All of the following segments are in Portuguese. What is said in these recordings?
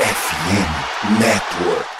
FM Network.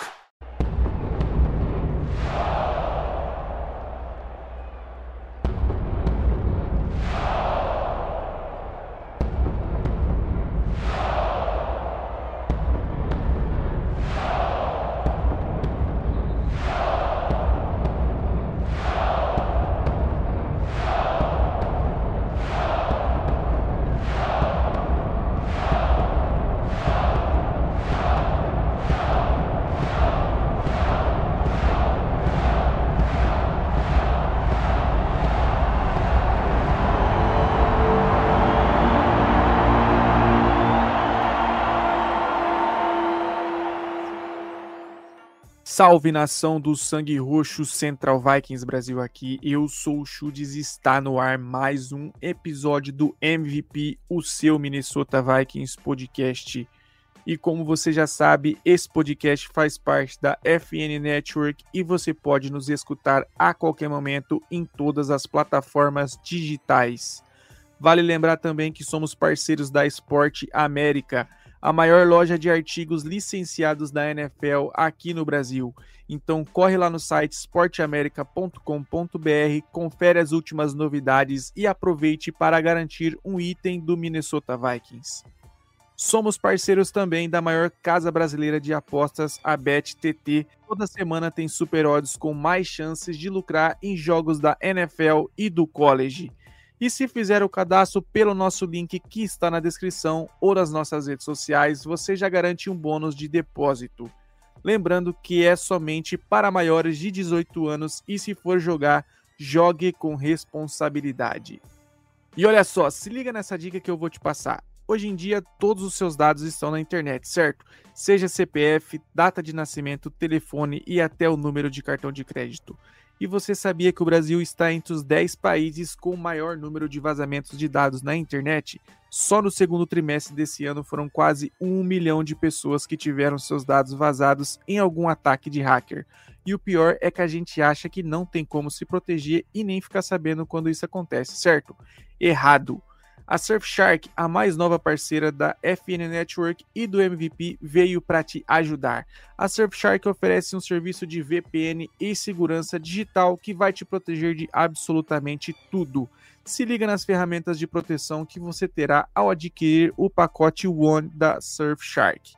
Salve nação do Sangue Roxo Central Vikings Brasil aqui. Eu sou o Chudes está no ar mais um episódio do MVP, o seu Minnesota Vikings podcast. E como você já sabe, esse podcast faz parte da FN Network e você pode nos escutar a qualquer momento em todas as plataformas digitais. Vale lembrar também que somos parceiros da Esporte América a maior loja de artigos licenciados da NFL aqui no Brasil. Então corre lá no site esporteamerica.com.br, confere as últimas novidades e aproveite para garantir um item do Minnesota Vikings. Somos parceiros também da maior casa brasileira de apostas, a BetTT. Toda semana tem super odds com mais chances de lucrar em jogos da NFL e do college. E se fizer o cadastro pelo nosso link que está na descrição ou nas nossas redes sociais, você já garante um bônus de depósito. Lembrando que é somente para maiores de 18 anos e se for jogar, jogue com responsabilidade. E olha só, se liga nessa dica que eu vou te passar. Hoje em dia, todos os seus dados estão na internet, certo? Seja CPF, data de nascimento, telefone e até o número de cartão de crédito. E você sabia que o Brasil está entre os 10 países com o maior número de vazamentos de dados na internet? Só no segundo trimestre desse ano foram quase um milhão de pessoas que tiveram seus dados vazados em algum ataque de hacker. E o pior é que a gente acha que não tem como se proteger e nem ficar sabendo quando isso acontece, certo? Errado. A Surfshark, a mais nova parceira da FN Network e do MVP, veio para te ajudar. A Surfshark oferece um serviço de VPN e segurança digital que vai te proteger de absolutamente tudo. Se liga nas ferramentas de proteção que você terá ao adquirir o pacote One da Surfshark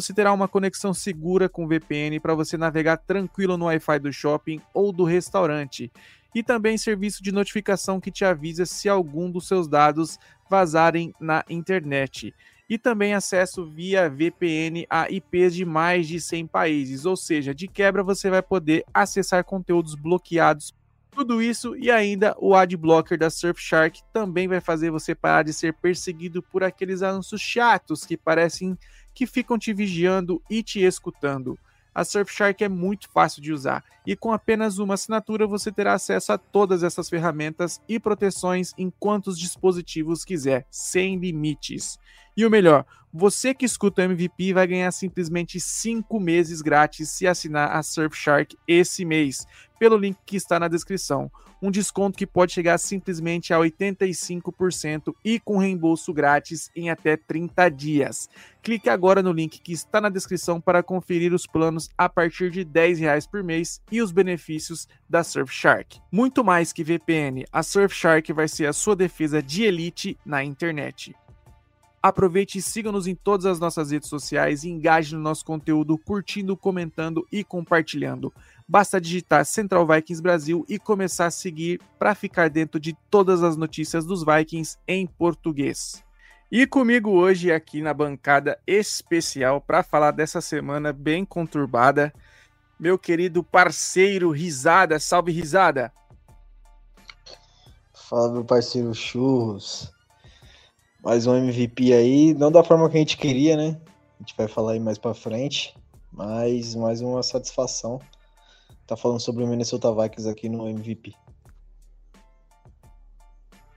você terá uma conexão segura com VPN para você navegar tranquilo no Wi-Fi do shopping ou do restaurante e também serviço de notificação que te avisa se algum dos seus dados vazarem na internet. E também acesso via VPN a IPs de mais de 100 países, ou seja, de quebra você vai poder acessar conteúdos bloqueados. Tudo isso e ainda o Adblocker da Surfshark também vai fazer você parar de ser perseguido por aqueles anúncios chatos que parecem que ficam te vigiando e te escutando a Surfshark é muito fácil de usar e com apenas uma assinatura você terá acesso a todas essas ferramentas e proteções em quantos dispositivos quiser, sem limites. E o melhor, você que escuta o MVP vai ganhar simplesmente 5 meses grátis se assinar a Surfshark esse mês, pelo link que está na descrição. Um desconto que pode chegar simplesmente a 85% e com reembolso grátis em até 30 dias. Clique agora no link que está na descrição para conferir os planos a partir de 10 reais por mês e os benefícios da Surfshark. Muito mais que VPN, a Surfshark vai ser a sua defesa de elite na internet. Aproveite e siga-nos em todas as nossas redes sociais e engaje no nosso conteúdo curtindo, comentando e compartilhando. Basta digitar Central Vikings Brasil e começar a seguir para ficar dentro de todas as notícias dos Vikings em português. E comigo hoje aqui na bancada especial para falar dessa semana bem conturbada, meu querido parceiro Risada. Salve Risada! Fala meu parceiro Churros mais um MVP aí, não da forma que a gente queria, né? A gente vai falar aí mais para frente, mas mais uma satisfação. Tá falando sobre o Minnesota Vikings aqui no MVP.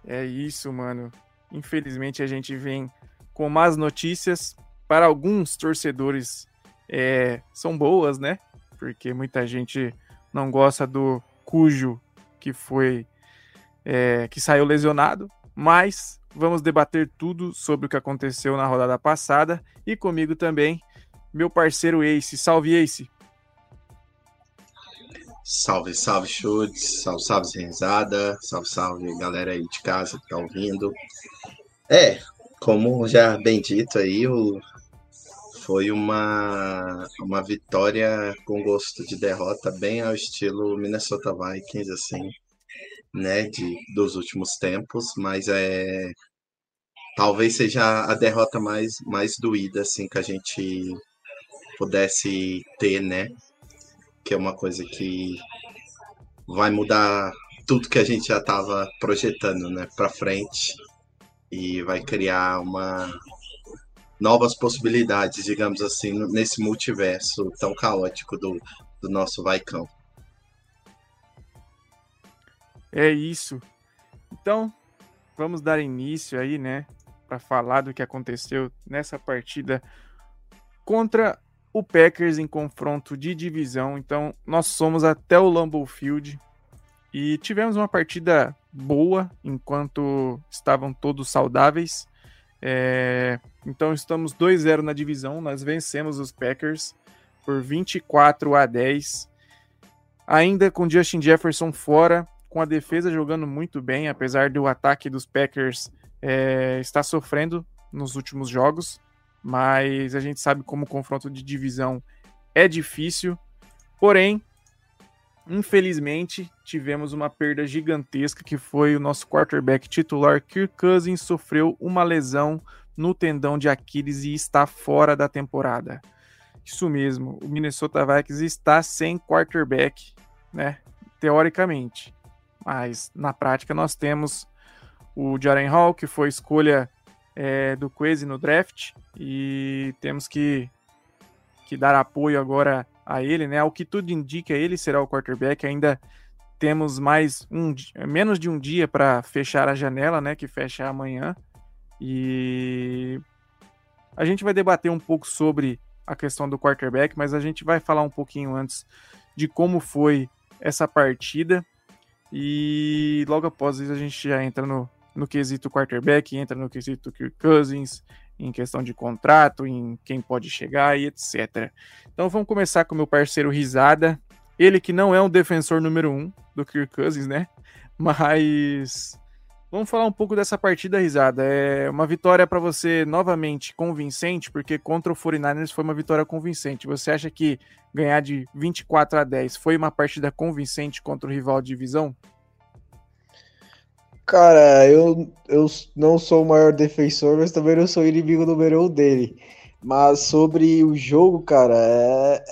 É isso, mano. Infelizmente a gente vem com más notícias. Para alguns torcedores é, são boas, né? Porque muita gente não gosta do Cujo que foi é, que saiu lesionado, mas vamos debater tudo sobre o que aconteceu na rodada passada e comigo também meu parceiro Ace. Salve, Ace. Salve, salve, chutes, salve, salve, Renzada, salve, salve, galera aí de casa que tá ouvindo. É, como já bem dito aí, o, foi uma, uma vitória com gosto de derrota, bem ao estilo Minnesota Vikings, assim, né, de, dos últimos tempos, mas é talvez seja a derrota mais, mais doída, assim, que a gente pudesse ter, né, que é uma coisa que vai mudar tudo que a gente já estava projetando, né, para frente e vai criar uma novas possibilidades, digamos assim, nesse multiverso tão caótico do, do nosso Vaicão. É isso. Então, vamos dar início aí, né, para falar do que aconteceu nessa partida contra o Packers em confronto de divisão. Então, nós somos até o Lambeau Field e tivemos uma partida boa enquanto estavam todos saudáveis. É, então estamos 2-0 na divisão. Nós vencemos os Packers por 24 a 10. Ainda com Justin Jefferson fora, com a defesa jogando muito bem, apesar do ataque dos Packers é, estar sofrendo nos últimos jogos. Mas a gente sabe como o confronto de divisão é difícil. Porém, Infelizmente, tivemos uma perda gigantesca que foi o nosso quarterback titular Kirk Cousins sofreu uma lesão no tendão de Aquiles e está fora da temporada. Isso mesmo, o Minnesota Vikings está sem quarterback, né? Teoricamente. Mas na prática nós temos o Jaren Hall, que foi escolha é, do Quase no draft, e temos que, que dar apoio agora a ele, né? Ao que tudo indica, ele será o quarterback. Ainda temos mais um menos de um dia para fechar a janela, né? Que fecha amanhã. E a gente vai debater um pouco sobre a questão do quarterback, mas a gente vai falar um pouquinho antes de como foi essa partida. E logo após isso a gente já entra no, no quesito quarterback, entra no quesito Kirk Cousins, em questão de contrato, em quem pode chegar e etc. Então vamos começar com meu parceiro Risada. Ele que não é um defensor número um do Kirk Cousins, né? Mas vamos falar um pouco dessa partida, Risada. É uma vitória para você novamente convincente, porque contra o 49ers foi uma vitória convincente. Você acha que ganhar de 24 a 10 foi uma partida convincente contra o rival de divisão? Cara, eu, eu não sou o maior defensor, mas também não sou inimigo número um dele. Mas sobre o jogo, cara, é...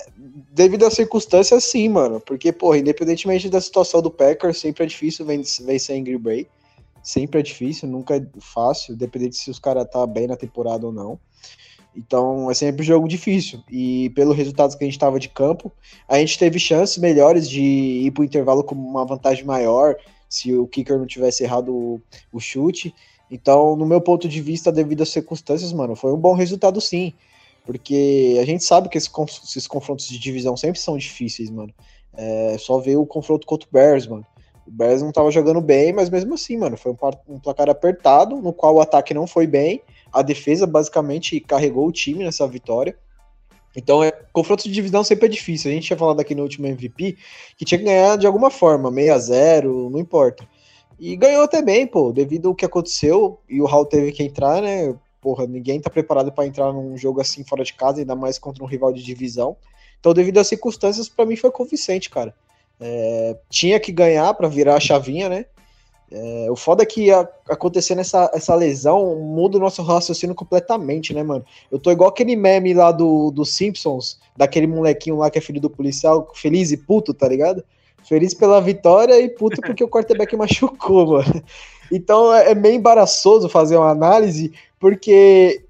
devido às circunstâncias, sim, mano. Porque, porra, independentemente da situação do Packers, sempre é difícil vencer em Green Bay. Sempre é difícil, nunca é fácil, dependendo se os caras tá bem na temporada ou não. Então é sempre um jogo difícil. E pelo resultado que a gente estava de campo, a gente teve chances melhores de ir para o intervalo com uma vantagem maior, se o kicker não tivesse errado o, o chute. Então, no meu ponto de vista, devido às circunstâncias, mano, foi um bom resultado sim. Porque a gente sabe que esses, esses confrontos de divisão sempre são difíceis, mano. É só ver o confronto contra o Bears, mano. O Bears não tava jogando bem, mas mesmo assim, mano, foi um, um placar apertado, no qual o ataque não foi bem. A defesa basicamente carregou o time nessa vitória. Então, é, confronto de divisão sempre é difícil. A gente tinha falado aqui no último MVP que tinha que ganhar de alguma forma, 6 a 0 não importa. E ganhou até bem, pô, devido ao que aconteceu e o Hall teve que entrar, né? Porra, ninguém tá preparado para entrar num jogo assim fora de casa, ainda mais contra um rival de divisão. Então, devido às circunstâncias, para mim foi convincente, cara. É, tinha que ganhar para virar a chavinha, né? É, o foda é que a, acontecendo essa, essa lesão muda o nosso raciocínio completamente, né, mano? Eu tô igual aquele meme lá do, do Simpsons, daquele molequinho lá que é filho do policial, feliz e puto, tá ligado? Feliz pela vitória e puto porque o quarterback machucou, mano. Então é, é meio embaraçoso fazer uma análise, porque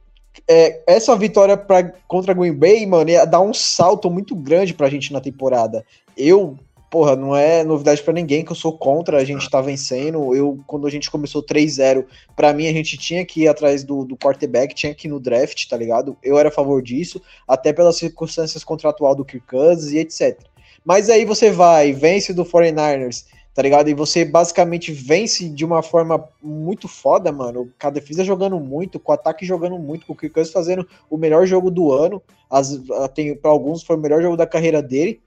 é, essa vitória pra, contra Green Bay, mano, ia dar um salto muito grande pra gente na temporada. Eu porra, não é novidade para ninguém que eu sou contra a gente estar tá vencendo. Eu, quando a gente começou 3-0, para mim a gente tinha que ir atrás do, do quarterback, tinha que ir no draft, tá ligado? Eu era a favor disso, até pelas circunstâncias contratual do Kirk Cousins e etc. Mas aí você vai, vence do 49ers, tá ligado? E você basicamente vence de uma forma muito foda, mano. Com a defesa jogando muito, com o ataque jogando muito, com o Kirk Cousins fazendo o melhor jogo do ano. As, tem, para alguns foi o melhor jogo da carreira dele.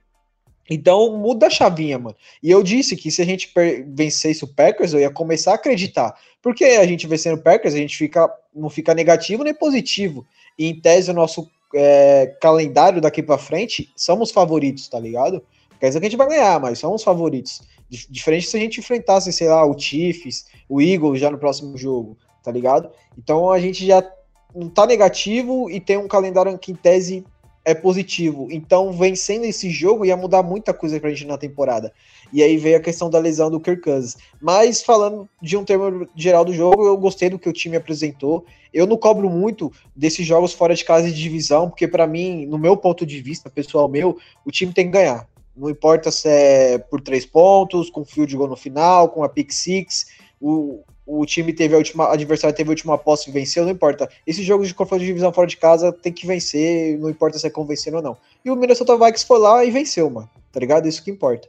Então muda a chavinha, mano. E eu disse que se a gente vencesse o Packers, eu ia começar a acreditar. Porque a gente vencendo o Packers, a gente fica, não fica negativo nem positivo. E em tese, o nosso é, calendário daqui para frente, somos favoritos, tá ligado? Quer dizer que a gente vai ganhar, mas somos favoritos. Diferente se a gente enfrentasse, sei lá, o Chiefs, o Eagles já no próximo jogo, tá ligado? Então a gente já não tá negativo e tem um calendário que em tese é positivo. Então, vencendo esse jogo ia mudar muita coisa pra gente na temporada. E aí veio a questão da lesão do Kirk Cousins. Mas falando de um termo geral do jogo, eu gostei do que o time apresentou. Eu não cobro muito desses jogos fora de casa e de divisão, porque para mim, no meu ponto de vista, pessoal meu, o time tem que ganhar. Não importa se é por três pontos, com field goal no final, com a pick six. O, o time teve a última, adversário teve a última posse e venceu, não importa. Esse jogo de confronto de divisão fora de casa tem que vencer, não importa se é convencendo ou não. E o Minnesota Vikings foi lá e venceu, mano. Tá ligado? Isso que importa.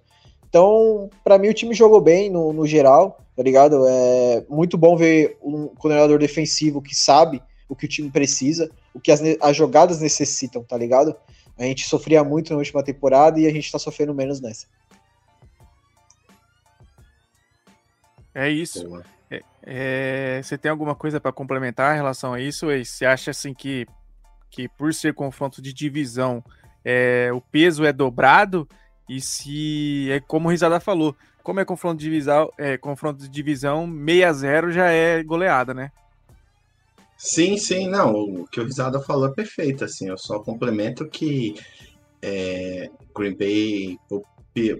Então, para mim, o time jogou bem no, no geral, tá ligado? É muito bom ver um coordenador defensivo que sabe o que o time precisa, o que as, as jogadas necessitam, tá ligado? A gente sofria muito na última temporada e a gente tá sofrendo menos nessa. É isso. É, é, você tem alguma coisa para complementar em relação a isso? Você acha assim que, que por ser confronto de divisão, é, o peso é dobrado? E se é como o Risada falou, como é confronto de divisão, é, confronto de divisão 6 a 0 já é goleada, né? Sim, sim, não, o que o Risada falou é perfeito, assim, eu só complemento que é, Green Bay,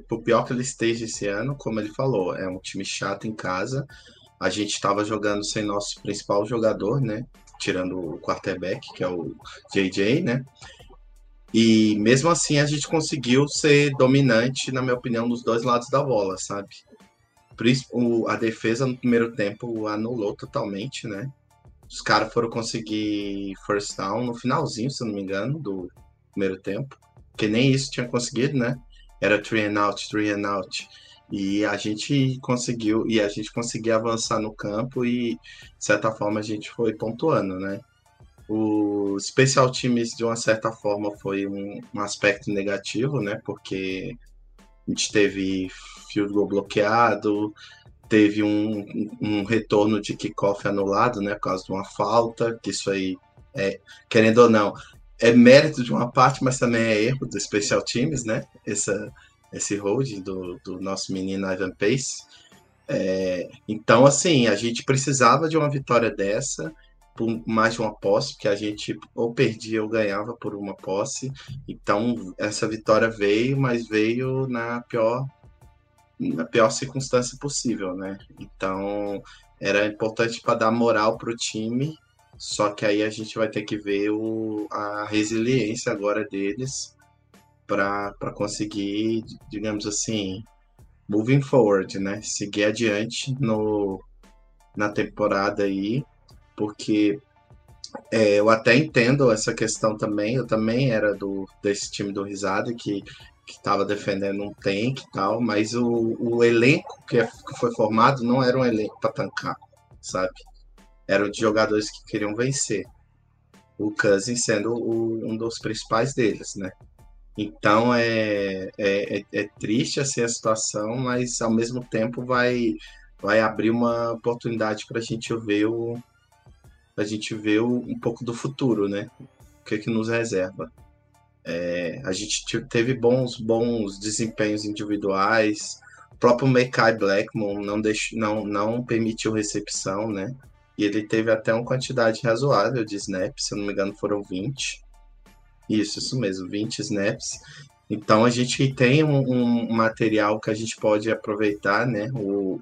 por pior que ele esteja esse ano, como ele falou, é um time chato em casa, a gente estava jogando sem nosso principal jogador, né, tirando o quarterback, que é o JJ, né, e mesmo assim a gente conseguiu ser dominante, na minha opinião, nos dois lados da bola, sabe? A defesa no primeiro tempo anulou totalmente, né? Os caras foram conseguir first down no finalzinho, se não me engano, do primeiro tempo. Que nem isso tinha conseguido, né? Era three and out, three and out. E a gente conseguiu, e a gente conseguiu avançar no campo e, de certa forma, a gente foi pontuando, né? O Special Teams, de uma certa forma, foi um, um aspecto negativo, né? Porque a gente teve field goal bloqueado, teve um, um retorno de kickoff anulado, né? Por causa de uma falta, que isso aí, é, querendo ou não, é mérito de uma parte, mas também é erro do Special Teams, né? Essa, esse hold do, do nosso menino Ivan Pace. É, então, assim, a gente precisava de uma vitória dessa por mais de uma posse, porque a gente ou perdia ou ganhava por uma posse. Então, essa vitória veio, mas veio na pior na pior circunstância possível, né? Então, era importante para dar moral para o time, só que aí a gente vai ter que ver o, a resiliência agora deles para conseguir, digamos assim, moving forward, né? Seguir adiante no, na temporada aí porque é, eu até entendo essa questão também. Eu também era do desse time do Risada que que estava defendendo um tank e tal, mas o, o elenco que, é, foi formado não era um elenco para tancar, sabe? Eram de jogadores que queriam vencer. O Cousins sendo o, um dos principais deles, né? Então é, é, é, é triste assim a situação, mas ao mesmo tempo vai, vai abrir uma oportunidade para a gente ver o, a gente vê um pouco do futuro, né? O que, é que nos reserva. É, a gente teve bons, bons desempenhos individuais. O próprio Mekai Blackmon não, deixou, não, não permitiu recepção, né? E ele teve até uma quantidade razoável de snaps, se eu não me engano, foram 20. Isso, isso mesmo, 20 snaps. Então a gente tem um, um material que a gente pode aproveitar, né? O,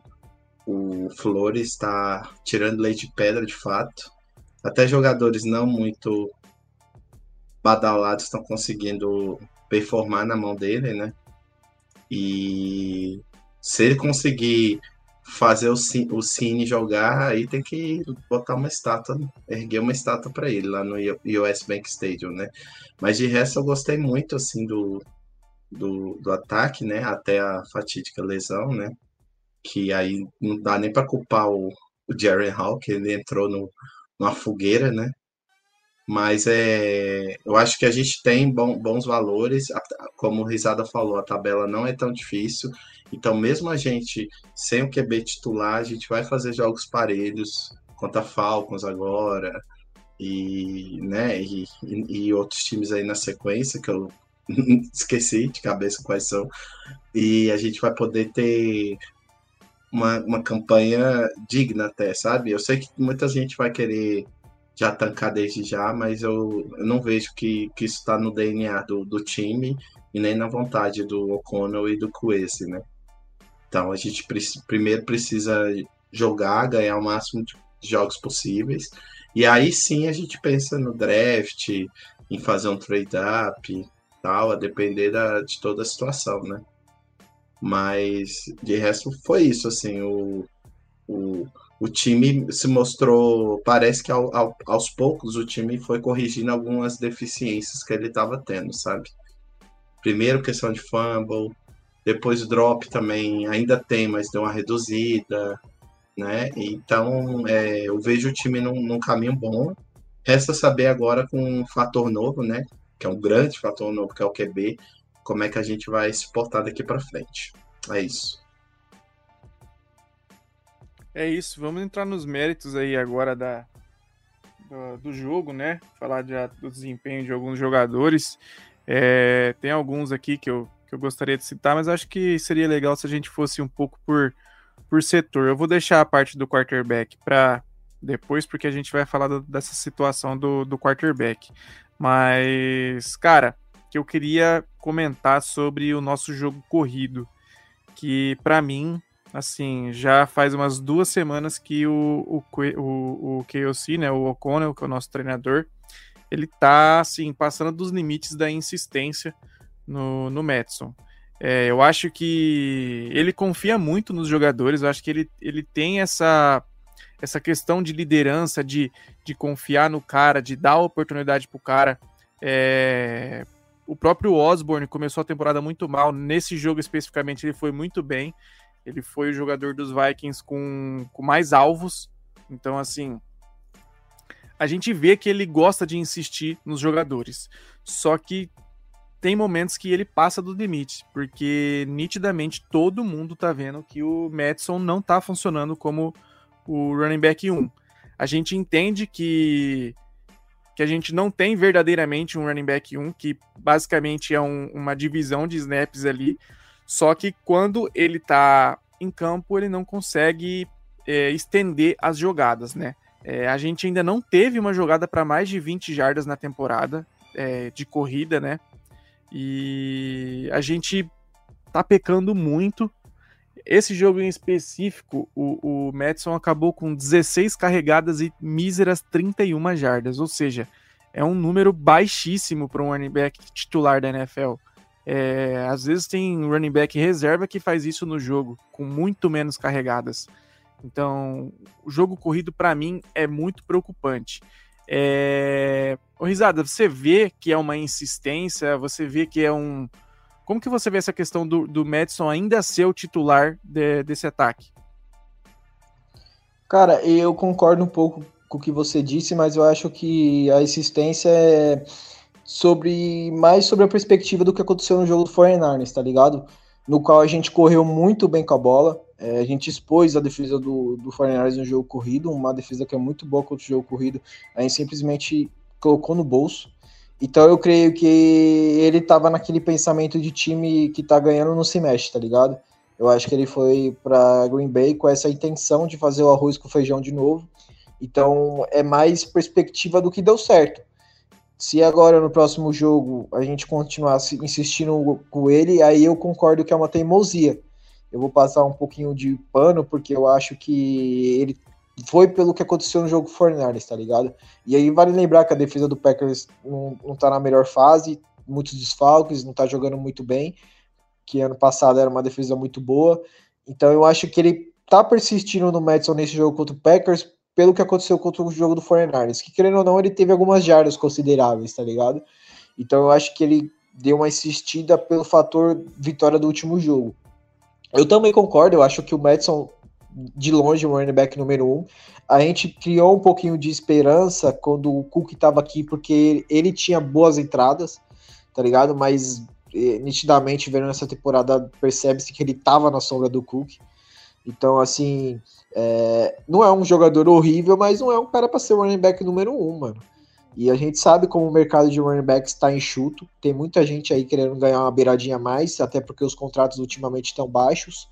o Flores está tirando leite de pedra de fato até jogadores não muito badalados estão conseguindo performar na mão dele, né? E se ele conseguir fazer o, o Cine jogar, aí tem que botar uma estátua, erguer uma estátua para ele lá no US Bank Stadium, né? Mas de resto eu gostei muito assim do, do, do ataque, né? Até a fatídica lesão, né? que aí não dá nem para culpar o, o Jerry Hall, que ele entrou no, numa fogueira, né? Mas é, eu acho que a gente tem bom, bons valores, como o Risada falou, a tabela não é tão difícil, então mesmo a gente sem o QB titular, a gente vai fazer jogos parelhos contra Falcons agora, e, né, e, e, outros times aí na sequência, que eu esqueci de cabeça quais são, e a gente vai poder ter uma, uma campanha digna até, sabe? Eu sei que muita gente vai querer já tancar desde já, mas eu, eu não vejo que, que isso está no DNA do, do time e nem na vontade do O'Connell e do Coese, né? Então a gente primeiro precisa jogar, ganhar o máximo de jogos possíveis, e aí sim a gente pensa no draft, em fazer um trade-up, tal, a depender da, de toda a situação, né? Mas de resto foi isso, assim, o, o, time se mostrou, parece que ao, ao, aos poucos o time foi corrigindo algumas deficiências que ele estava tendo, sabe? Primeiro questão de fumble, depois drop também ainda tem, mas deu uma reduzida, né? Então é, eu vejo o time num, num caminho bom. Resta saber agora com um fator novo, né? Que é um grande fator novo, que é o QB, como é que a gente vai se portar daqui para frente. É isso. É isso, vamos entrar nos méritos aí agora da, do, do jogo, né? Falar de, do desempenho de alguns jogadores. É, tem alguns aqui que eu, que eu gostaria de citar, mas acho que seria legal se a gente fosse um pouco por, por setor. Eu vou deixar a parte do quarterback para depois, porque a gente vai falar do, dessa situação do, do quarterback. Mas, cara, que eu queria comentar sobre o nosso jogo corrido, que para mim, assim, já faz umas duas semanas que o, o, o, o KOC, né, o O'Connell, que é o nosso treinador, ele tá, assim, passando dos limites da insistência no, no Madison. É, eu acho que ele confia muito nos jogadores, eu acho que ele, ele tem essa essa questão de liderança, de, de confiar no cara, de dar oportunidade pro cara. É, o próprio Osborne começou a temporada muito mal. Nesse jogo especificamente, ele foi muito bem. Ele foi o jogador dos Vikings com, com mais alvos. Então, assim, a gente vê que ele gosta de insistir nos jogadores. Só que tem momentos que ele passa do limite, porque nitidamente todo mundo tá vendo que o Madison não tá funcionando como o running back 1. A gente entende que que a gente não tem verdadeiramente um running back 1, que basicamente é um, uma divisão de snaps ali, só que quando ele tá em campo, ele não consegue é, estender as jogadas, né? É, a gente ainda não teve uma jogada para mais de 20 jardas na temporada é, de corrida, né? E a gente tá pecando muito esse jogo em específico, o, o Madison acabou com 16 carregadas e míseras 31 jardas, ou seja, é um número baixíssimo para um running back titular da NFL. É, às vezes tem running back reserva que faz isso no jogo, com muito menos carregadas. Então, o jogo corrido para mim é muito preocupante. É... Ô, Risada, você vê que é uma insistência, você vê que é um, como que você vê essa questão do, do Madison ainda ser o titular de, desse ataque? Cara, eu concordo um pouco com o que você disse, mas eu acho que a existência é sobre mais sobre a perspectiva do que aconteceu no jogo do 49ers, tá ligado? No qual a gente correu muito bem com a bola, é, a gente expôs a defesa do, do 49ers no jogo corrido, uma defesa que é muito boa contra o jogo corrido, a gente simplesmente colocou no bolso. Então eu creio que ele tava naquele pensamento de time que tá ganhando não se mexe, tá ligado? Eu acho que ele foi para Green Bay com essa intenção de fazer o arroz com feijão de novo. Então é mais perspectiva do que deu certo. Se agora no próximo jogo a gente continuar insistindo com ele, aí eu concordo que é uma teimosia. Eu vou passar um pouquinho de pano, porque eu acho que ele foi pelo que aconteceu no jogo Fornares, tá ligado? E aí vale lembrar que a defesa do Packers não, não tá na melhor fase, muitos desfalques, não tá jogando muito bem, que ano passado era uma defesa muito boa. Então eu acho que ele tá persistindo no Madison nesse jogo contra o Packers pelo que aconteceu contra o jogo do Fornares, que querendo ou não, ele teve algumas jardas consideráveis, tá ligado? Então eu acho que ele deu uma insistida pelo fator vitória do último jogo. Eu também concordo, eu acho que o Madison, de longe, o running back número um. A gente criou um pouquinho de esperança quando o Cook estava aqui, porque ele tinha boas entradas, tá ligado? Mas eh, nitidamente, vendo nessa temporada, percebe-se que ele estava na sombra do Cook. Então, assim, é, não é um jogador horrível, mas não é um cara para ser running back número um, mano. E a gente sabe como o mercado de running backs está enxuto. Tem muita gente aí querendo ganhar uma beiradinha a mais, até porque os contratos ultimamente estão baixos.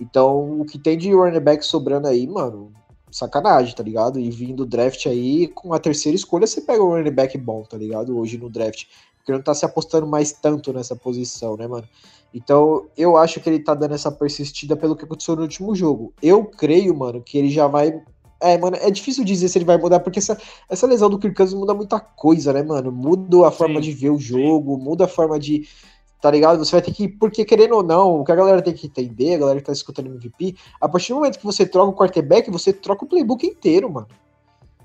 Então, o que tem de running back sobrando aí, mano, sacanagem, tá ligado? E vindo draft aí, com a terceira escolha, você pega um running back bom, tá ligado? Hoje no draft. Porque não tá se apostando mais tanto nessa posição, né, mano? Então, eu acho que ele tá dando essa persistida pelo que aconteceu no último jogo. Eu creio, mano, que ele já vai é, mano, é difícil dizer se ele vai mudar, porque essa, essa lesão do Kirk Cousins muda muita coisa, né, mano? Muda a forma sim, de ver o jogo, sim. muda a forma de. Tá ligado? Você vai ter que. Porque, querendo ou não, o que a galera tem que entender, a galera que tá escutando MVP, a partir do momento que você troca o quarterback, você troca o playbook inteiro, mano.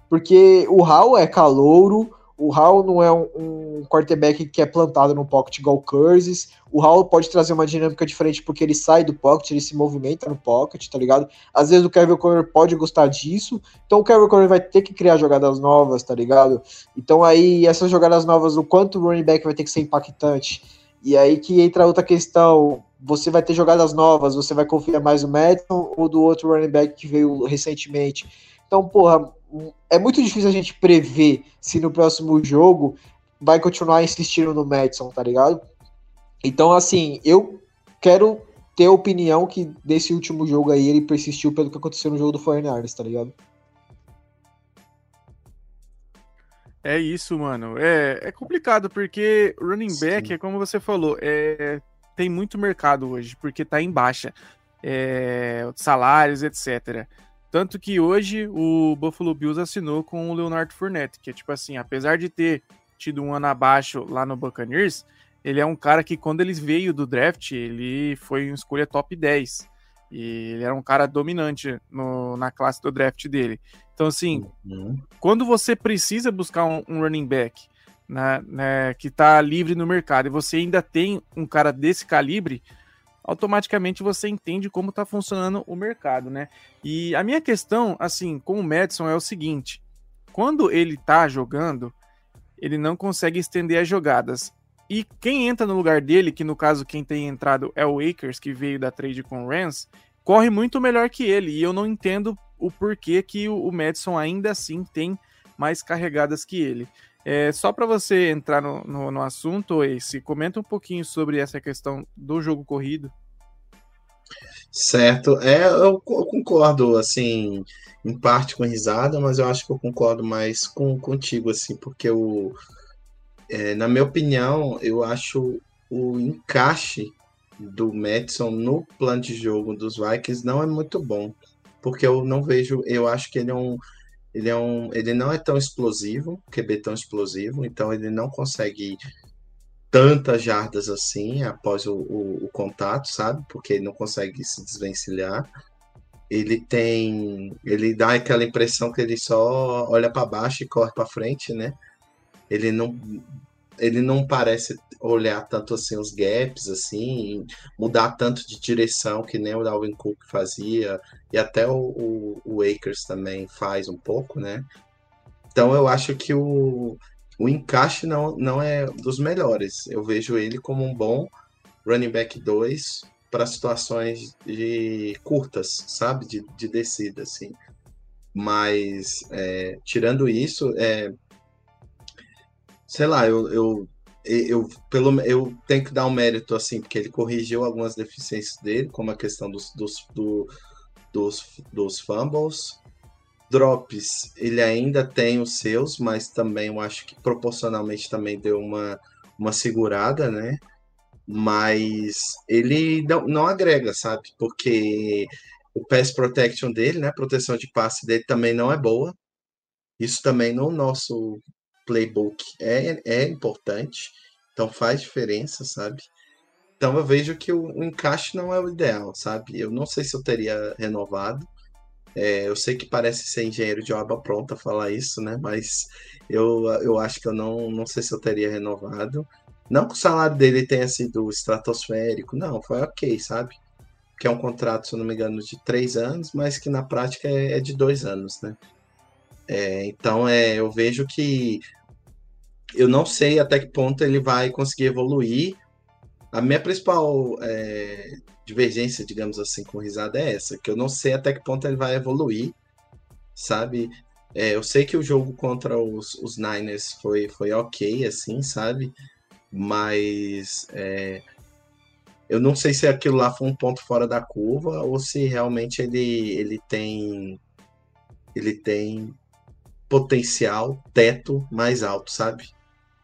Porque o Hall é calouro, o Hall não é um, um, quarterback que é plantado no pocket igual o Curses. O Hall pode trazer uma dinâmica diferente porque ele sai do pocket, ele se movimenta no pocket, tá ligado? Às vezes o Kevin Conner pode gostar disso. Então o Kevin Conner vai ter que criar jogadas novas, tá ligado? Então aí essas jogadas novas, o quanto o running back vai ter que ser impactante. E aí que entra outra questão. Você vai ter jogadas novas, você vai confiar mais no Madison ou do outro running back que veio recentemente. Então, porra, é muito difícil a gente prever se no próximo jogo vai continuar insistindo no Madison, tá ligado? Então, assim, eu quero ter a opinião que desse último jogo aí ele persistiu pelo que aconteceu no jogo do Fortnite, tá ligado? É isso, mano. É, é complicado porque running back Sim. é como você falou, é, tem muito mercado hoje porque tá em baixa, é, salários, etc. Tanto que hoje o Buffalo Bills assinou com o Leonardo Fournette, que é tipo assim, apesar de ter tido um ano abaixo lá no Buccaneers, ele é um cara que quando ele veio do draft, ele foi uma escolha top 10. E ele era um cara dominante no, na classe do draft dele. Então, assim, uhum. quando você precisa buscar um, um running back né, né, que está livre no mercado e você ainda tem um cara desse calibre, automaticamente você entende como está funcionando o mercado, né? E a minha questão, assim, com o Madison é o seguinte: quando ele está jogando, ele não consegue estender as jogadas. E quem entra no lugar dele, que no caso quem tem entrado é o Akers, que veio da trade com o Rams, corre muito melhor que ele. E eu não entendo o porquê que o Madison ainda assim tem mais carregadas que ele. É, só para você entrar no, no, no assunto, Ace, comenta um pouquinho sobre essa questão do jogo corrido. Certo, é, eu concordo, assim, em parte com risada, mas eu acho que eu concordo mais com contigo, assim, porque o, é, na minha opinião, eu acho o encaixe do Madison no plano de jogo dos Vikings não é muito bom, porque eu não vejo, eu acho que ele é um ele, é um, ele não é tão explosivo, QB tão explosivo, então ele não consegue tantas jardas assim após o, o, o contato, sabe? Porque ele não consegue se desvencilhar. Ele tem. Ele dá aquela impressão que ele só olha para baixo e corre para frente, né? Ele não. Ele não parece olhar tanto assim os gaps, assim, mudar tanto de direção que nem o Dalvin Cook fazia, e até o, o, o Akers também faz um pouco, né? Então eu acho que o, o encaixe não, não é dos melhores. Eu vejo ele como um bom running back 2 para situações de curtas, sabe? De, de descida, assim. Mas, é, tirando isso, é, sei lá, eu, eu eu, pelo, eu tenho que dar um mérito, assim, porque ele corrigiu algumas deficiências dele, como a questão dos, dos, do, dos, dos fumbles. Drops, ele ainda tem os seus, mas também eu acho que proporcionalmente também deu uma, uma segurada, né? Mas ele não, não agrega, sabe? Porque o pass protection dele, né? A proteção de passe dele também não é boa. Isso também no nosso playbook é, é importante, então faz diferença, sabe? Então eu vejo que o, o encaixe não é o ideal, sabe? Eu não sei se eu teria renovado. É, eu sei que parece ser engenheiro de obra pronta falar isso, né? Mas eu, eu acho que eu não, não sei se eu teria renovado. Não que o salário dele tenha sido estratosférico, não, foi ok, sabe? que é um contrato, se eu não me engano, de três anos, mas que na prática é, é de dois anos, né? É, então é, eu vejo que eu não sei até que ponto ele vai conseguir evoluir. A minha principal é, divergência, digamos assim, com risada é essa, que eu não sei até que ponto ele vai evoluir, sabe? É, eu sei que o jogo contra os, os Niners foi, foi ok, assim, sabe? Mas é, eu não sei se aquilo lá foi um ponto fora da curva ou se realmente ele, ele tem ele tem potencial, teto mais alto, sabe?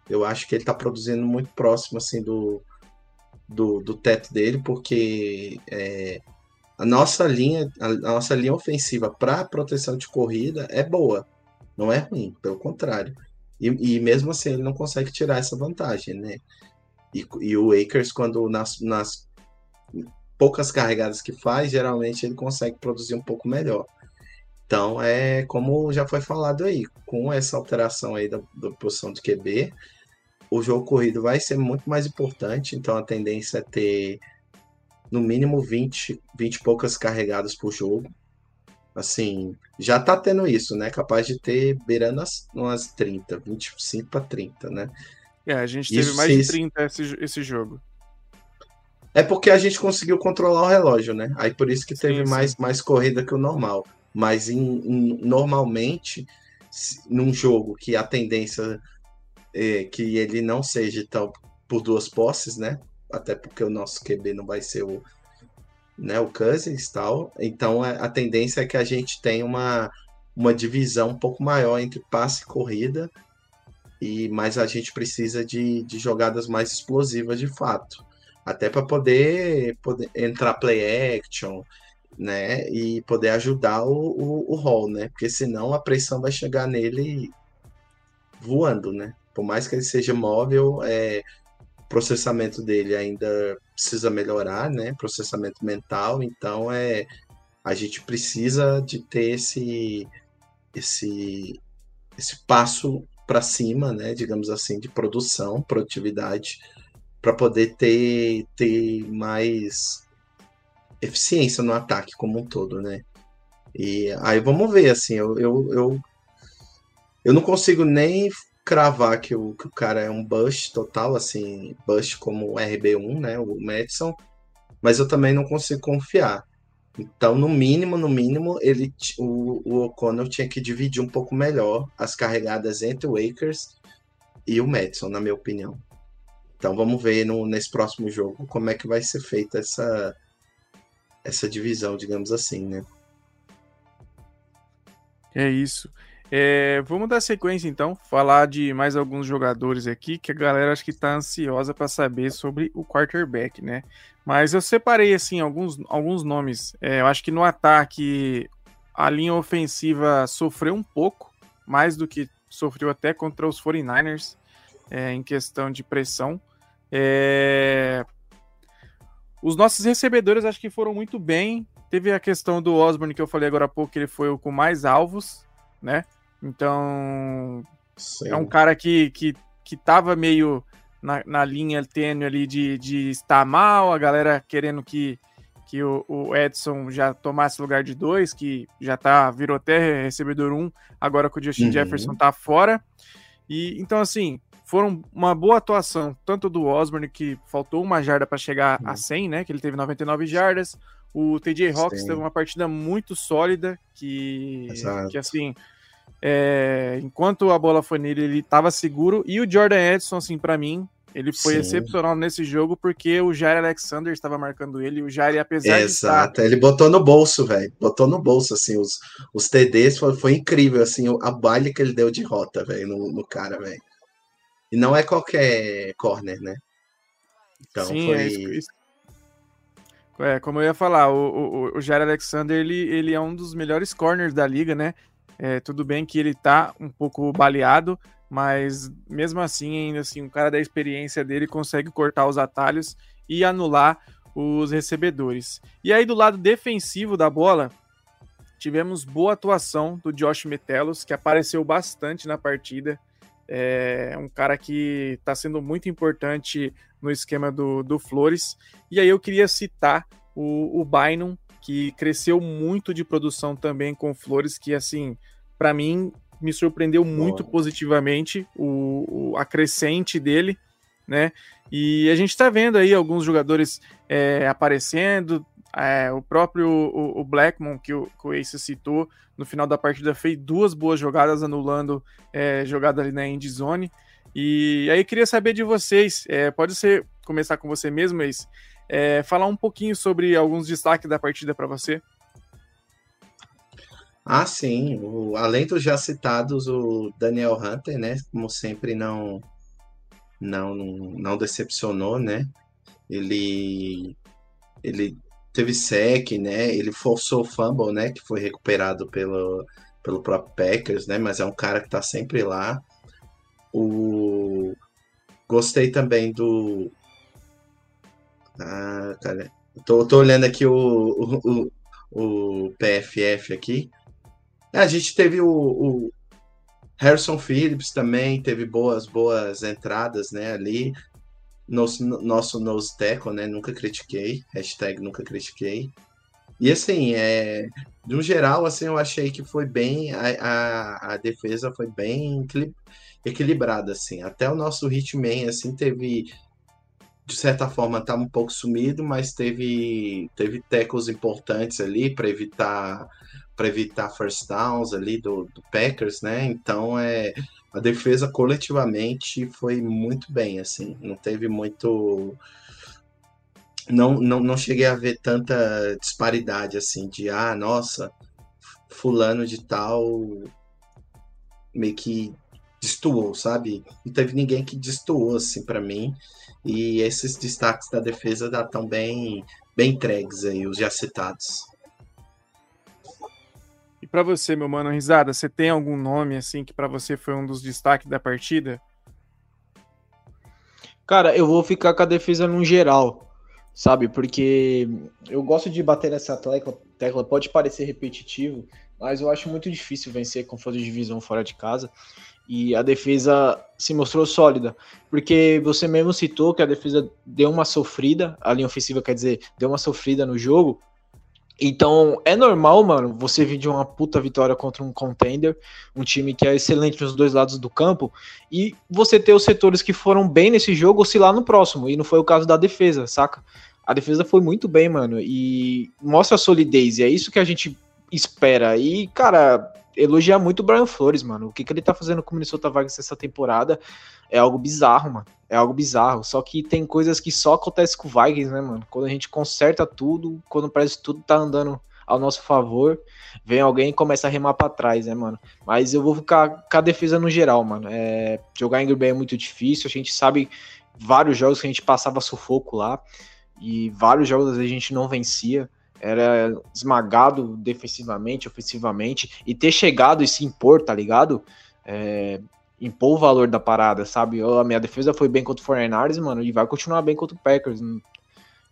Eu acho que ele está produzindo muito próximo assim do, do, do teto dele, porque é, a nossa linha, a, nossa linha ofensiva para proteção de corrida é boa, não é ruim, pelo contrário. E, e, mesmo assim ele não consegue tirar essa vantagem, né? E, e o Akers, quando nas, nas poucas carregadas que faz, geralmente ele consegue produzir um pouco melhor. Então é como já foi falado aí, com essa alteração aí da, da posição de QB, o jogo corrido vai ser muito mais importante, então a tendência é ter no mínimo 20, 20 e poucas carregadas por jogo. Assim, já tá tendo isso, né? Capaz de ter beirando as, umas 30, 25 para 30, né? É, a gente teve isso, mais de 30 esse, esse jogo. É porque a gente conseguiu controlar o relógio, né? Aí por isso que teve sim, mais, sim. mais corrida que o normal. Mas em, em, normalmente, num jogo que a tendência é que ele não seja tão por duas posses, né? até porque o nosso QB não vai ser o, né, o Cousins tal. Então a, tendência é que a gente tenha uma, uma divisão um pouco maior entre passe e corrida, e mas a gente precisa de, de jogadas mais explosivas de fato. Até para poder, poder entrar play action, né? E poder ajudar o, o, o Hall, né? Porque senão a pressão vai chegar nele voando, né? Por mais que ele seja móvel, é, processamento dele ainda precisa melhorar, né? Processamento mental, então é a gente precisa de ter esse esse esse passo para cima, né, digamos assim, de produção, produtividade, para poder ter, ter mais eficiência no ataque como um todo, né? E aí vamos ver, assim, eu, eu, eu, eu não consigo nem cravar que o, que o cara é um bust total, assim, bust como o RB1, né, o Madison, mas eu também não consigo confiar. Então, no mínimo, no mínimo, ele, o, o O'Connell tinha que dividir um pouco melhor as carregadas entre o Akers e o Madison, na minha opinião. Então, vamos ver no, nesse próximo jogo como é que vai ser feita essa, essa divisão, digamos assim, né? É isso. É, vamos dar sequência então, falar de mais alguns jogadores aqui que a galera acho que está ansiosa para saber sobre o quarterback, né? Mas eu separei assim alguns, alguns nomes. É, eu acho que no ataque a linha ofensiva sofreu um pouco, mais do que sofreu até contra os 49ers é, em questão de pressão. É... Os nossos recebedores acho que foram muito bem. Teve a questão do Osborne que eu falei agora há pouco, que ele foi o com mais alvos, né? Então, Sim. é um cara que, que, que tava meio na, na linha tênue ali de, de estar mal, a galera querendo que, que o, o Edson já tomasse lugar de dois, que já tá, virou até recebedor um, agora que o Justin uhum. Jefferson tá fora. E então, assim, foram uma boa atuação, tanto do Osborne, que faltou uma jarda para chegar uhum. a 100, né? Que ele teve 99 jardas. O TJ Hawks Sim. teve uma partida muito sólida, que, que assim, é, enquanto a bola foi nele, ele estava seguro. E o Jordan Edson, assim, para mim, ele foi Sim. excepcional nesse jogo porque o Jair Alexander estava marcando ele. O Jair, apesar Exato, de estar... ele botou no bolso, velho. Botou no bolso, assim, os, os TDs. Foi, foi incrível, assim, a baile que ele deu de rota, velho, no, no cara, velho. E não é qualquer corner, né? Então Sim, foi. É, isso, é, como eu ia falar, o, o, o Jair Alexander ele, ele é um dos melhores corners da liga, né? É, tudo bem que ele tá um pouco baleado, mas mesmo assim, ainda assim, um cara da experiência dele consegue cortar os atalhos e anular os recebedores. E aí, do lado defensivo da bola, tivemos boa atuação do Josh Metellus, que apareceu bastante na partida. É um cara que está sendo muito importante no esquema do, do Flores. E aí eu queria citar o, o Bynum, que cresceu muito de produção também com Flores, que assim, para mim me surpreendeu muito Boa. positivamente o, o, a crescente dele, né? E a gente está vendo aí alguns jogadores é, aparecendo, é, o próprio o, o Blackmon, que o, que o Ace citou, no final da partida fez duas boas jogadas, anulando é, jogada ali na end zone. E aí queria saber de vocês, é, pode ser começar com você mesmo, Ace, é, falar um pouquinho sobre alguns destaques da partida para você. Ah, sim. O, além dos já citados, o Daniel Hunter, né? Como sempre, não, não, não decepcionou, né? Ele, ele teve sec, né? Ele forçou o fumble, né? Que foi recuperado pelo, pelo próprio Packers, né? Mas é um cara que tá sempre lá. O... Gostei também do. Ah, cara. Tô, tô olhando aqui o, o, o, o PFF aqui. A gente teve o, o, Harrison Phillips também, teve boas, boas entradas, né, ali. Nosso, nosso nose tackle, né, nunca critiquei, hashtag nunca critiquei. E assim, é, um geral, assim, eu achei que foi bem, a, a, a defesa foi bem equilibrada, assim. Até o nosso hitman, assim, teve, de certa forma, estava um pouco sumido, mas teve, teve tackles importantes ali para evitar para evitar first downs ali do, do, Packers, né? Então é a defesa coletivamente foi muito bem, assim, não teve muito não, não, não cheguei a ver tanta disparidade assim de ah, nossa, fulano de tal meio que destoou, sabe? Não teve ninguém que destoou assim para mim. E esses destaques da defesa estão bem bem entregues aí, os já citados. E para você, meu mano, risada, você tem algum nome assim que para você foi um dos destaques da partida? Cara, eu vou ficar com a defesa no geral, sabe? Porque eu gosto de bater nessa tecla, tecla pode parecer repetitivo, mas eu acho muito difícil vencer confronto de divisão fora de casa. E a defesa se mostrou sólida, porque você mesmo citou que a defesa deu uma sofrida, a linha ofensiva quer dizer, deu uma sofrida no jogo, então, é normal, mano, você vir de uma puta vitória contra um contender, um time que é excelente nos dois lados do campo, e você ter os setores que foram bem nesse jogo oscilar no próximo, e não foi o caso da defesa, saca? A defesa foi muito bem, mano, e mostra solidez, e é isso que a gente espera. E, cara, elogiar muito o Brian Flores, mano. O que, que ele tá fazendo com o Minnesota Vikings essa temporada é algo bizarro, mano. É algo bizarro. Só que tem coisas que só acontecem com o Vikings, né, mano? Quando a gente conserta tudo, quando parece que tudo tá andando ao nosso favor, vem alguém e começa a remar para trás, né, mano? Mas eu vou ficar com a defesa no geral, mano. É, jogar em Green Bay é muito difícil, a gente sabe vários jogos que a gente passava sufoco lá, e vários jogos a gente não vencia era esmagado defensivamente, ofensivamente, e ter chegado e se impor, tá ligado? É, impor o valor da parada, sabe? a minha defesa foi bem contra o 49ers, mano, e vai continuar bem contra o Packers. Não,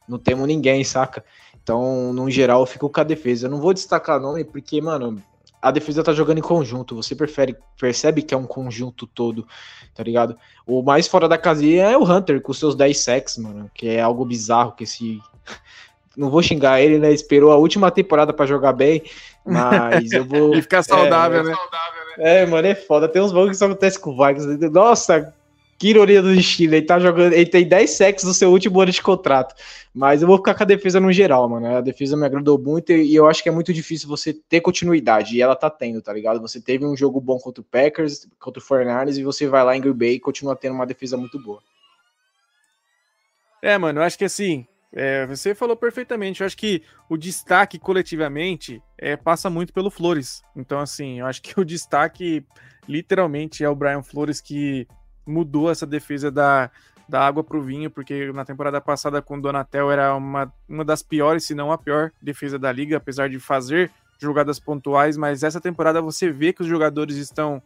não temos ninguém, saca? Então, no geral, eu fico com a defesa. Eu não vou destacar nome, porque, mano, a defesa tá jogando em conjunto. Você prefere, percebe que é um conjunto todo, tá ligado? O mais fora da casinha é o Hunter, com seus 10 sacks, mano, que é algo bizarro que esse não vou xingar ele, né? Esperou a última temporada para jogar bem, mas eu vou. e ficar saudável, é, né? É, mano, é foda. Tem uns bagulho que só acontece com o Vikings. Nossa, que ironia do destino. Ele tá jogando. Ele tem 10 sacks no seu último ano de contrato. Mas eu vou ficar com a defesa no geral, mano. A defesa me agradou muito e eu acho que é muito difícil você ter continuidade. E ela tá tendo, tá ligado? Você teve um jogo bom contra o Packers, contra o 49 e você vai lá em Green Bay e continua tendo uma defesa muito boa. É, mano, eu acho que assim, é, você falou perfeitamente. Eu acho que o destaque coletivamente é, passa muito pelo Flores. Então, assim, eu acho que o destaque literalmente é o Brian Flores que mudou essa defesa da, da água para o vinho, porque na temporada passada com o Donatel era uma, uma das piores, se não a pior defesa da liga, apesar de fazer jogadas pontuais, mas essa temporada você vê que os jogadores estão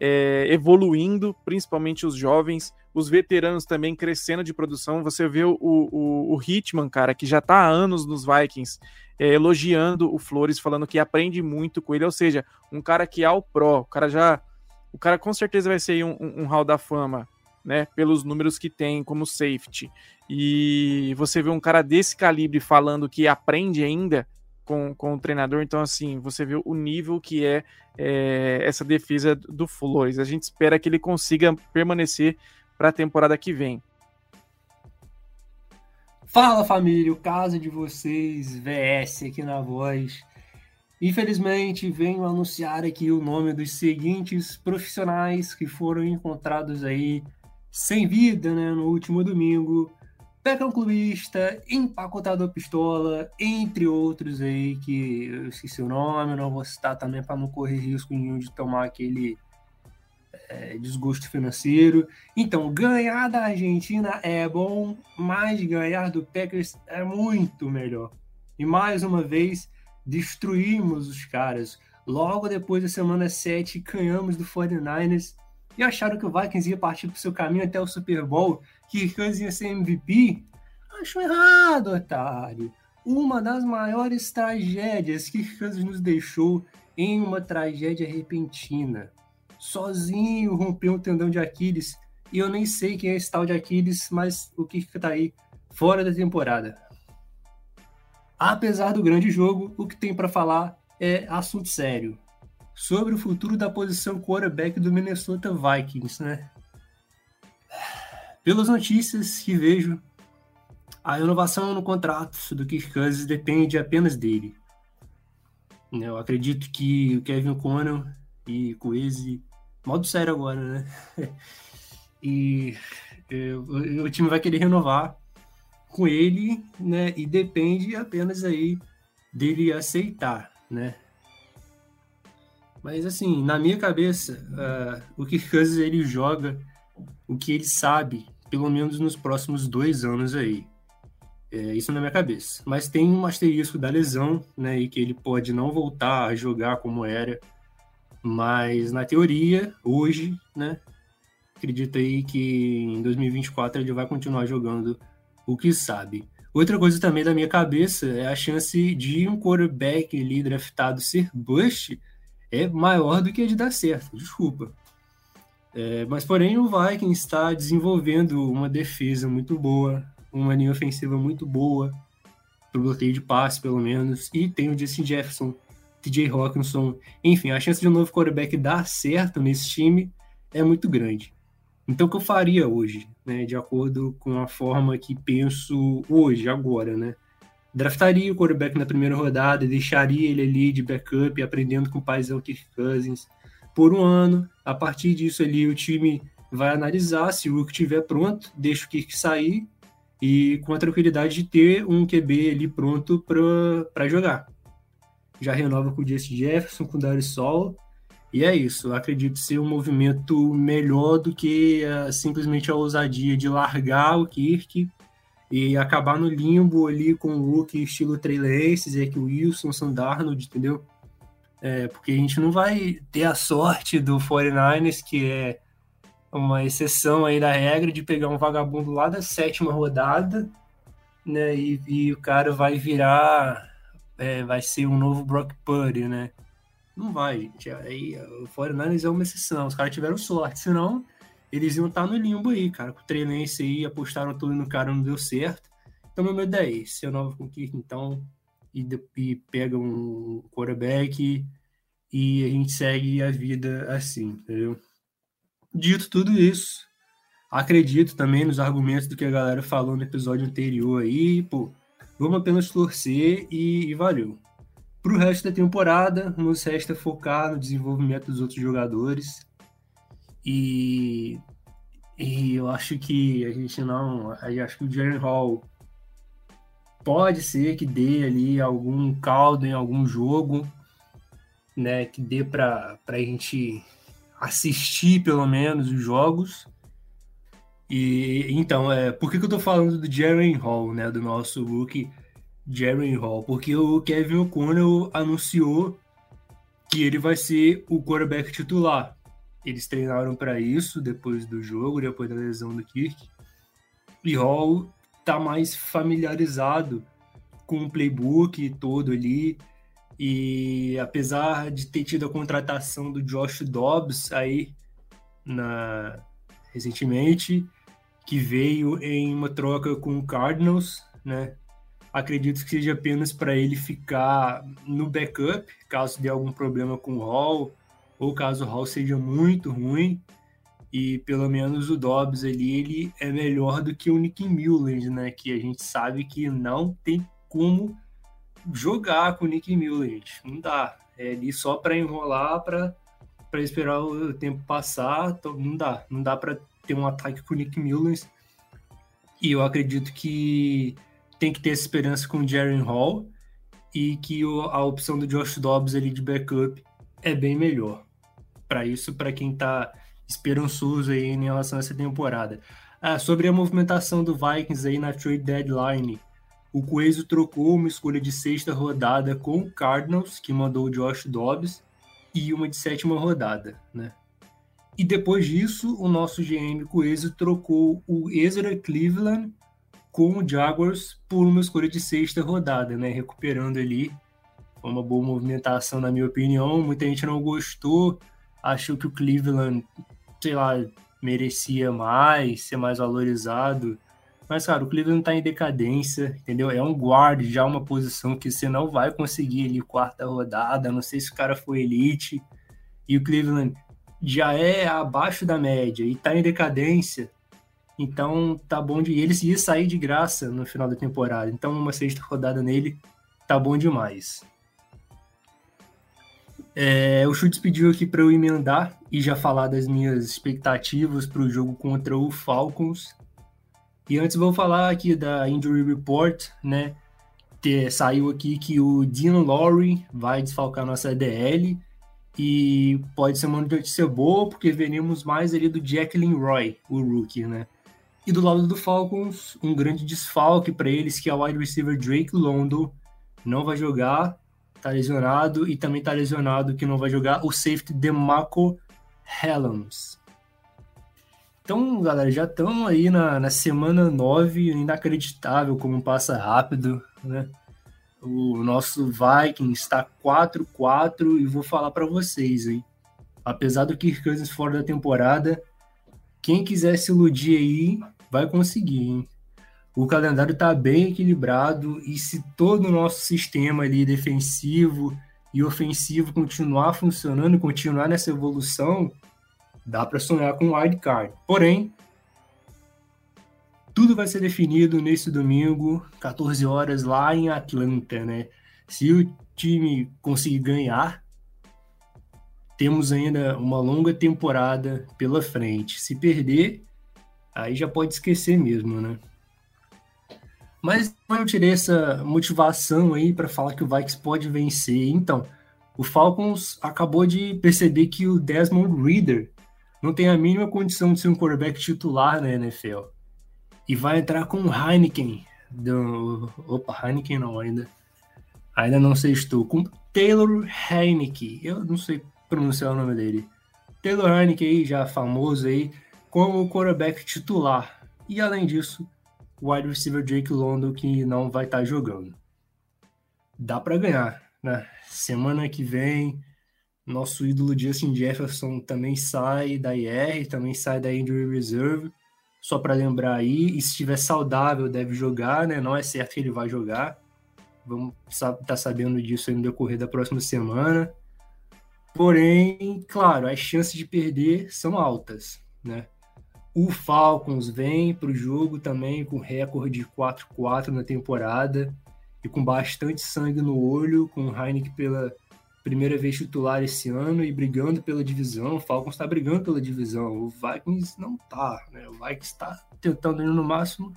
é, evoluindo, principalmente os jovens, os veteranos também crescendo de produção. Você vê o, o, o Hitman, cara, que já está há anos nos Vikings, é, elogiando o Flores, falando que aprende muito com ele, ou seja, um cara que é o pro, o cara já. O cara com certeza vai ser um, um, um hall da fama né, pelos números que tem como safety. E você vê um cara desse calibre falando que aprende ainda com, com o treinador, então assim, você vê o nível que é, é essa defesa do Flores. A gente espera que ele consiga permanecer para a temporada que vem. Fala família, o caso de vocês, VS aqui na voz. Infelizmente, venho anunciar aqui o nome dos seguintes profissionais que foram encontrados aí sem vida né, no último domingo. Pecão Clubista, Empacotador Pistola, entre outros aí que eu esqueci o nome, não vou citar também para não correr risco nenhum de tomar aquele é, desgosto financeiro. Então, ganhar da Argentina é bom, mas ganhar do Packers é muito melhor. E mais uma vez, destruímos os caras. Logo depois da semana 7, ganhamos do 49ers e acharam que o Vikings ia partir para o seu caminho até o Super Bowl, que ia ser MVP. Achou errado, otário. Uma das maiores tragédias que Kansas nos deixou em uma tragédia repentina. Sozinho rompeu um tendão de Aquiles e eu nem sei quem é esse tal de Aquiles, mas o que está aí fora da temporada. Apesar do grande jogo, o que tem para falar é assunto sério. Sobre o futuro da posição quarterback do Minnesota Vikings, né? Pelas notícias que vejo, a renovação no contrato do Kirk Cousins depende apenas dele. Eu acredito que o Kevin Conner e Coese, modo sério agora, né? e o time vai querer renovar com ele, né? E depende apenas aí dele aceitar, né? Mas assim, na minha cabeça, uh, o Kirk Cousins ele joga o que ele sabe, pelo menos nos próximos dois anos aí. É, isso na minha cabeça. Mas tem um asterisco da lesão, né? E que ele pode não voltar a jogar como era. Mas na teoria, hoje, né? Acredito aí que em 2024 ele vai continuar jogando o que sabe. Outra coisa também da minha cabeça é a chance de um quarterback ali draftado ser bust é maior do que a de dar certo, desculpa. É, mas porém o Vikings está desenvolvendo uma defesa muito boa, uma linha ofensiva muito boa, pro bloqueio de passe pelo menos, e tem o Justin Jefferson, TJ Hawkinson, enfim, a chance de um novo quarterback dar certo nesse time é muito grande. Então, o que eu faria hoje, né, de acordo com a forma que penso hoje, agora, né? Draftaria o quarterback na primeira rodada, deixaria ele ali de backup, aprendendo com o paizão Kirk Cousins por um ano. A partir disso ali, o time vai analisar se o Rook estiver pronto, deixa o Kirk sair e com a tranquilidade de ter um QB ali pronto para jogar. Já renova com o Jesse Jefferson, com o Darius Sol, e é isso, eu acredito ser um movimento melhor do que uh, simplesmente a ousadia de largar o Kirk e acabar no limbo ali com o look estilo Trey Lance, o Wilson, Sandarnold, entendeu? É, porque a gente não vai ter a sorte do 49ers, que é uma exceção aí da regra, de pegar um vagabundo lá da sétima rodada, né? E, e o cara vai virar, é, vai ser um novo Brock Purdy, né? Não vai, gente. Aí, o 49ers é uma exceção. Os caras tiveram sorte, senão eles iam estar no limbo aí, cara. Com o Treinense aí, apostaram tudo no cara, não deu certo. Então, meu medo é esse. Eu novo com o Kirk, então, e, e pega um quarterback e a gente segue a vida assim, entendeu? Dito tudo isso, acredito também nos argumentos do que a galera falou no episódio anterior aí, pô, vamos apenas torcer e, e valeu. Para o resto da temporada, nos resta focar no desenvolvimento dos outros jogadores. E, e eu acho que a gente não. Acho que o Jaren Hall pode ser que dê ali algum caldo em algum jogo, né? Que dê para a gente assistir pelo menos os jogos. E então, é, por que, que eu tô falando do Jaren Hall, né? Do nosso rookie Jaren Hall, porque o Kevin O'Connell anunciou que ele vai ser o quarterback titular. Eles treinaram para isso depois do jogo, depois da lesão do Kirk. E Hall tá mais familiarizado com o playbook todo ali. E apesar de ter tido a contratação do Josh Dobbs aí na, recentemente, que veio em uma troca com o Cardinals, né? Acredito que seja apenas para ele ficar no backup, caso dê algum problema com o Hall, ou caso o Hall seja muito ruim. E pelo menos o Dobbs ali, ele é melhor do que o Nick Mullins, né? Que a gente sabe que não tem como jogar com o Nick Mullins. Não dá. É ali só para enrolar, para esperar o tempo passar. Não dá. Não dá para ter um ataque com o Nick Mullins. E eu acredito que tem que ter essa esperança com o Jaren Hall e que a opção do Josh Dobbs ali de backup é bem melhor. Para isso, para quem está esperançoso aí em relação a essa temporada. Ah, sobre a movimentação do Vikings aí na trade deadline, o Coeso trocou uma escolha de sexta rodada com o Cardinals, que mandou o Josh Dobbs, e uma de sétima rodada, né? E depois disso, o nosso GM Coeso trocou o Ezra Cleveland com o Jaguars por uma escolha de sexta rodada, né? Recuperando ali. Foi uma boa movimentação, na minha opinião. Muita gente não gostou, achou que o Cleveland, sei lá, merecia mais, ser mais valorizado. Mas, cara, o Cleveland tá em decadência, entendeu? É um guard, já uma posição que você não vai conseguir ali quarta rodada. Não sei se o cara foi elite. E o Cleveland já é abaixo da média e tá em decadência. Então tá bom de. Ele ia sair de graça no final da temporada. Então uma sexta rodada nele tá bom demais. É, o Chutes pediu aqui para eu emendar e já falar das minhas expectativas para o jogo contra o Falcons. E antes vou falar aqui da Injury Report, né? Ter, saiu aqui que o Dean Lowry vai desfalcar nossa DL e pode ser uma notícia boa porque veremos mais ali do Jacqueline Roy, o rookie, né? E do lado do Falcons, um grande desfalque para eles, que é o wide receiver Drake London. Não vai jogar, tá lesionado. E também tá lesionado, que não vai jogar, o safety Demarco Helms. Então, galera, já estamos aí na, na semana 9, inacreditável como passa rápido, né? O nosso Vikings está 4-4 e vou falar para vocês, hein? Apesar do Kirk Cousins fora da temporada, quem quiser se iludir aí, vai conseguir, hein? O calendário está bem equilibrado e se todo o nosso sistema ali defensivo e ofensivo continuar funcionando, continuar nessa evolução, dá para sonhar com wild card. Porém, tudo vai ser definido nesse domingo, 14 horas lá em Atlanta, né? Se o time conseguir ganhar, temos ainda uma longa temporada pela frente. Se perder, aí já pode esquecer mesmo, né? Mas eu tirei essa motivação aí para falar que o Vikings pode vencer. Então, o Falcons acabou de perceber que o Desmond Reader não tem a mínima condição de ser um quarterback titular na NFL. E vai entrar com o Heineken. Do... Opa, Heineken não ainda. Ainda não sei estou. Com Taylor Heineken. Eu não sei pronunciar o nome dele. Taylor Heineken aí, já famoso aí, como quarterback titular. E além disso, o wide receiver Jake London que não vai estar tá jogando. Dá para ganhar, né? Semana que vem, nosso ídolo Justin Jefferson também sai da IR, também sai da injury reserve. Só para lembrar aí, e se estiver saudável deve jogar, né? Não é certo que ele vai jogar. Vamos estar tá sabendo disso no decorrer da próxima semana. Porém, claro, as chances de perder são altas, né? O Falcons vem para o jogo também com recorde de 4-4 na temporada e com bastante sangue no olho, com o Heineken pela primeira vez titular esse ano e brigando pela divisão. O Falcons está brigando pela divisão. O Vikings não tá, né? O Vikings está tentando no máximo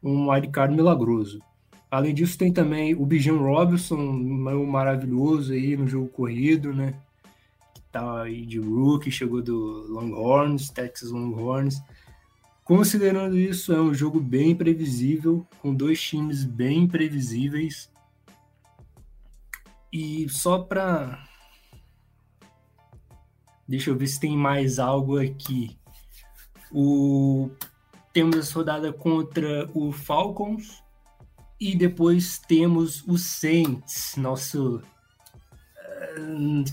um wildcard milagroso. Além disso, tem também o Bijan Robinson, um maravilhoso aí no jogo corrido, né? Tá aí de rookie, chegou do Longhorns, Texas Longhorns. Considerando isso, é um jogo bem previsível, com dois times bem previsíveis. E só para Deixa eu ver se tem mais algo aqui. O temos essa rodada contra o Falcons e depois temos o Saints, nosso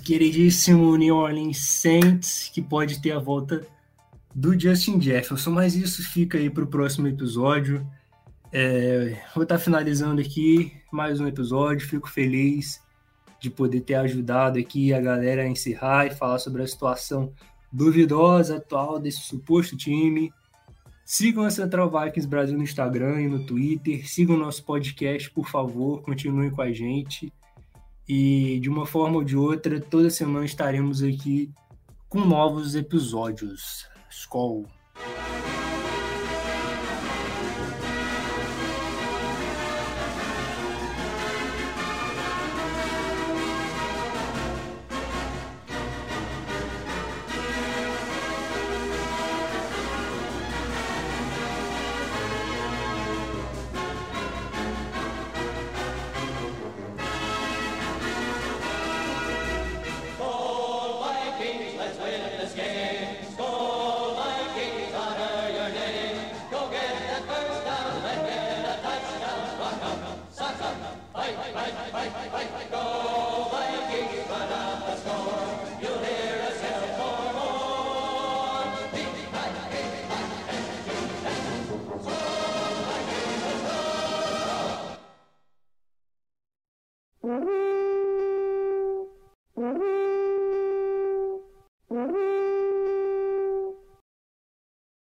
queridíssimo New Orleans Saints, que pode ter a volta do Justin Jefferson, mas isso fica aí para o próximo episódio. É, vou estar tá finalizando aqui mais um episódio, fico feliz de poder ter ajudado aqui a galera a encerrar e falar sobre a situação duvidosa atual desse suposto time. Sigam a Central Vikings Brasil no Instagram e no Twitter. Sigam o nosso podcast, por favor. Continuem com a gente. E de uma forma ou de outra, toda semana estaremos aqui com novos episódios. Skol!